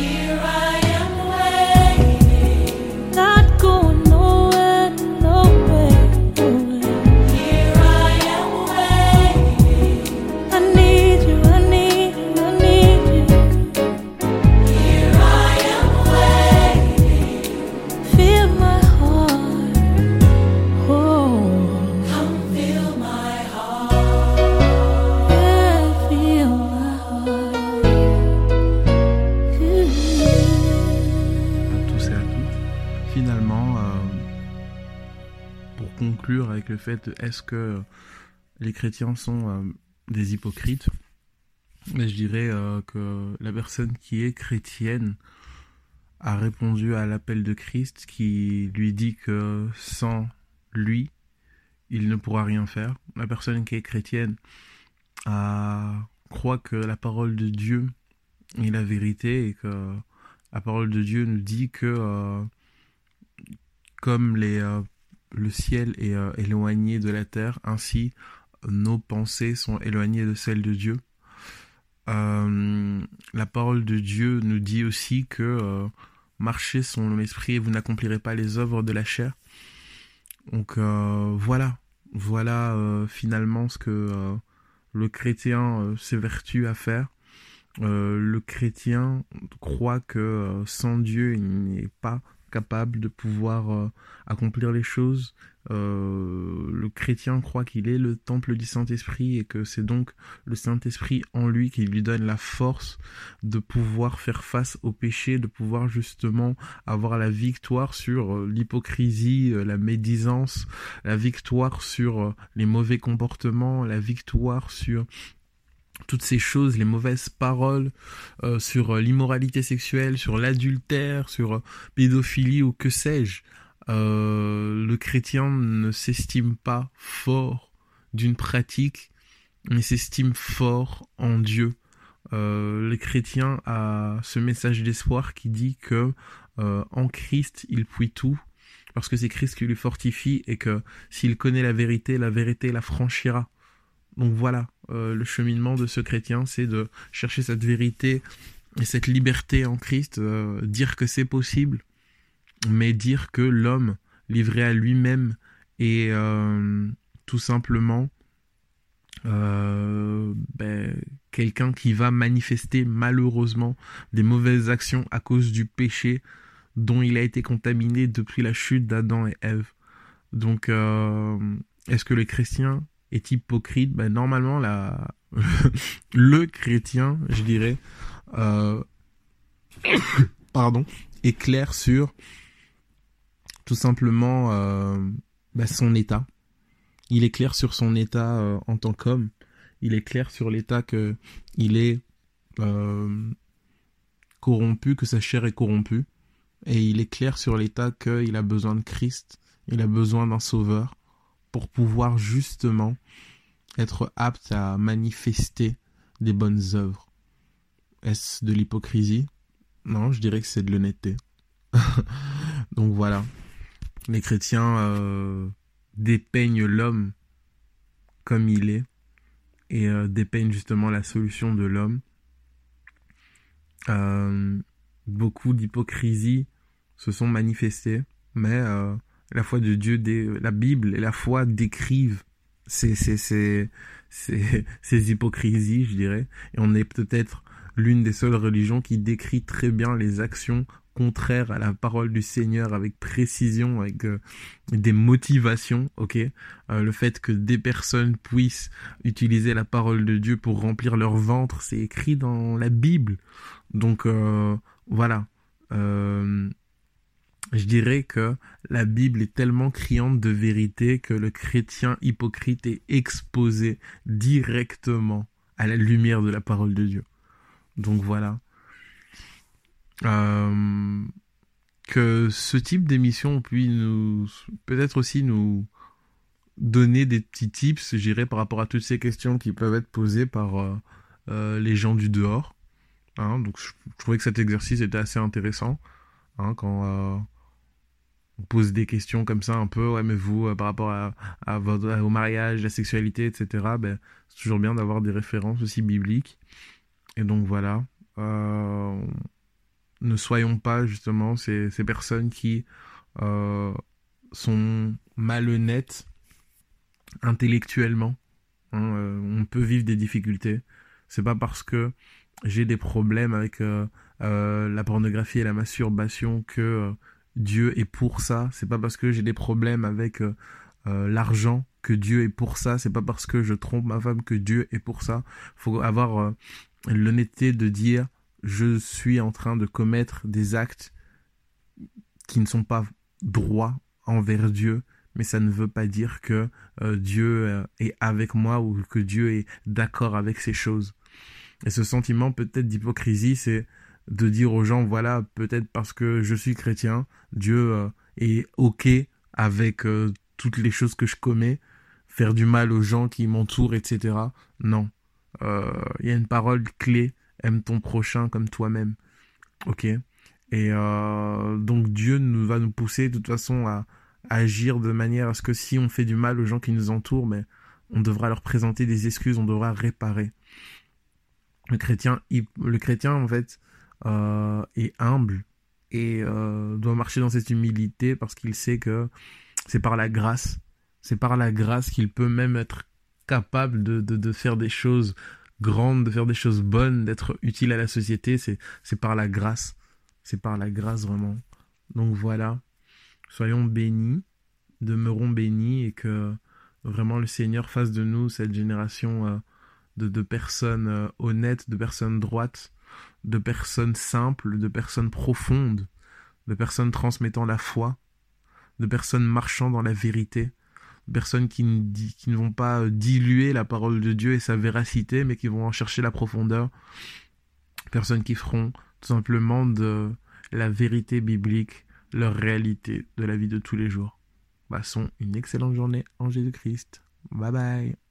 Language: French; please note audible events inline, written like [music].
Here I conclure avec le fait est-ce que les chrétiens sont euh, des hypocrites, mais je dirais euh, que la personne qui est chrétienne a répondu à l'appel de Christ qui lui dit que sans lui, il ne pourra rien faire. La personne qui est chrétienne a, croit que la parole de Dieu est la vérité et que la parole de Dieu nous dit que euh, comme les, le ciel est euh, éloigné de la terre, ainsi nos pensées sont éloignées de celles de Dieu. Euh, la parole de Dieu nous dit aussi que euh, marchez selon l'esprit et vous n'accomplirez pas les œuvres de la chair. Donc voilà, voilà finalement ce que le chrétien s'évertue à faire. Le chrétien croit que sans Dieu, il n'est pas capable de pouvoir euh, accomplir les choses. Euh, le chrétien croit qu'il est le temple du Saint-Esprit et que c'est donc le Saint-Esprit en lui qui lui donne la force de pouvoir faire face au péché, de pouvoir justement avoir la victoire sur euh, l'hypocrisie, la médisance, la victoire sur les mauvais comportements, la victoire sur toutes ces choses, les mauvaises paroles, euh, sur euh, l'immoralité sexuelle, sur l'adultère, sur euh, pédophilie ou que sais-je. Euh, le chrétien ne s'estime pas fort d'une pratique, mais s'estime fort en Dieu. Euh, le chrétien a ce message d'espoir qui dit que en Christ il puit tout, parce que c'est Christ qui lui fortifie et que s'il connaît la vérité, la vérité la franchira. Donc voilà, euh, le cheminement de ce chrétien, c'est de chercher cette vérité et cette liberté en Christ, euh, dire que c'est possible, mais dire que l'homme livré à lui-même est euh, tout simplement ben, quelqu'un qui va manifester malheureusement des mauvaises actions à cause du péché dont il a été contaminé depuis la chute d'Adam et Ève. Donc, est-ce que le chrétien est hypocrite ben, Normalement, la... [laughs] le chrétien, je dirais, euh... [coughs] pardon, est clair sur tout simplement euh, ben, son état. Il est clair sur son état euh, en tant qu'homme. Il est clair sur l'état que il est euh, corrompu, que sa chair est corrompue. Et il est clair sur l'état qu'il a besoin de Christ. Il a besoin d'un sauveur pour pouvoir justement être apte à manifester des bonnes œuvres. Est-ce de l'hypocrisie? Non, je dirais que c'est de l'honnêteté. [laughs] Donc voilà. Les chrétiens euh, dépeignent l'homme comme il est et euh, dépeignent justement la solution de l'homme. Euh, beaucoup d'hypocrisie se sont manifestées, mais la foi de Dieu, dé... la Bible et la foi décrivent ces, ces, ces, [laughs] ces, hypocrisies, je dirais. Et on est peut-être l'une des seules religions qui décrit très bien les actions contraires à la parole du Seigneur avec précision, avec euh, des motivations, ok? Euh, Le fait que des personnes puissent utiliser la parole de Dieu pour remplir leur ventre, c'est écrit dans la Bible. Donc euh, voilà. Je dirais que la Bible est tellement criante de vérité que le chrétien hypocrite est exposé directement à la lumière de la parole de Dieu. Donc voilà. Euh, que ce type d'émission puisse nous, peut-être aussi nous donner des petits tips, j'irais, par rapport à toutes ces questions qui peuvent être posées par euh, euh, les gens du dehors. Hein, donc je, trouvais que cet exercice était assez intéressant. Hein, quand pose des questions comme ça un peu, ouais, mais vous, euh, par rapport à, votre, au mariage, la sexualité, etc., ben, c'est toujours bien d'avoir des références aussi bibliques. Et donc voilà. Euh, ne soyons pas justement ces, ces personnes qui euh, sont malhonnêtes intellectuellement. Hein, on peut vivre des difficultés. C'est pas parce que j'ai des problèmes avec la pornographie et la masturbation que Dieu est pour ça. C'est pas parce que j'ai des problèmes avec euh, euh, l'argent que Dieu est pour ça. C'est pas parce que je trompe ma femme que Dieu est pour ça. Faut avoir euh, l'honnêteté de dire je suis en train de commettre des actes qui ne sont pas droits envers Dieu, mais ça ne veut pas dire que Dieu est avec moi ou que Dieu est d'accord avec ces choses. Et ce sentiment peut-être d'hypocrisie, c'est de dire aux gens, voilà, peut-être parce que je suis chrétien, Dieu euh, est OK avec euh, toutes les choses que je commets, faire du mal aux gens qui m'entourent, etc. Non. Euh, Il y a une parole clé, aime ton prochain comme toi-même. OK Et donc Dieu nous va nous pousser de toute façon à, agir de manière à ce que si on fait du mal aux gens qui nous entourent, mais on devra leur présenter des excuses, on devra réparer. Le chrétien, le chrétien en fait, euh, est humble et euh, doit marcher dans cette humilité parce qu'il sait que c'est par la grâce, c'est par la grâce qu'il peut même être capable de, de, faire des choses grandes, de faire des choses bonnes, d'être utile à la société. C'est, c'est par la grâce, c'est par la grâce vraiment. Donc voilà, soyons bénis, demeurons bénis et que vraiment le Seigneur fasse de nous cette génération euh, de, de personnes euh, honnêtes, de personnes droites, de personnes simples, de personnes profondes, de personnes transmettant la foi, de personnes marchant dans la vérité, de personnes qui ne, vont pas euh, diluer la parole de Dieu et sa véracité, mais qui vont en chercher la profondeur, personnes qui feront tout simplement de la vérité biblique leur réalité de la vie de tous les jours. Passons une excellente journée en Jésus-Christ. Bye bye.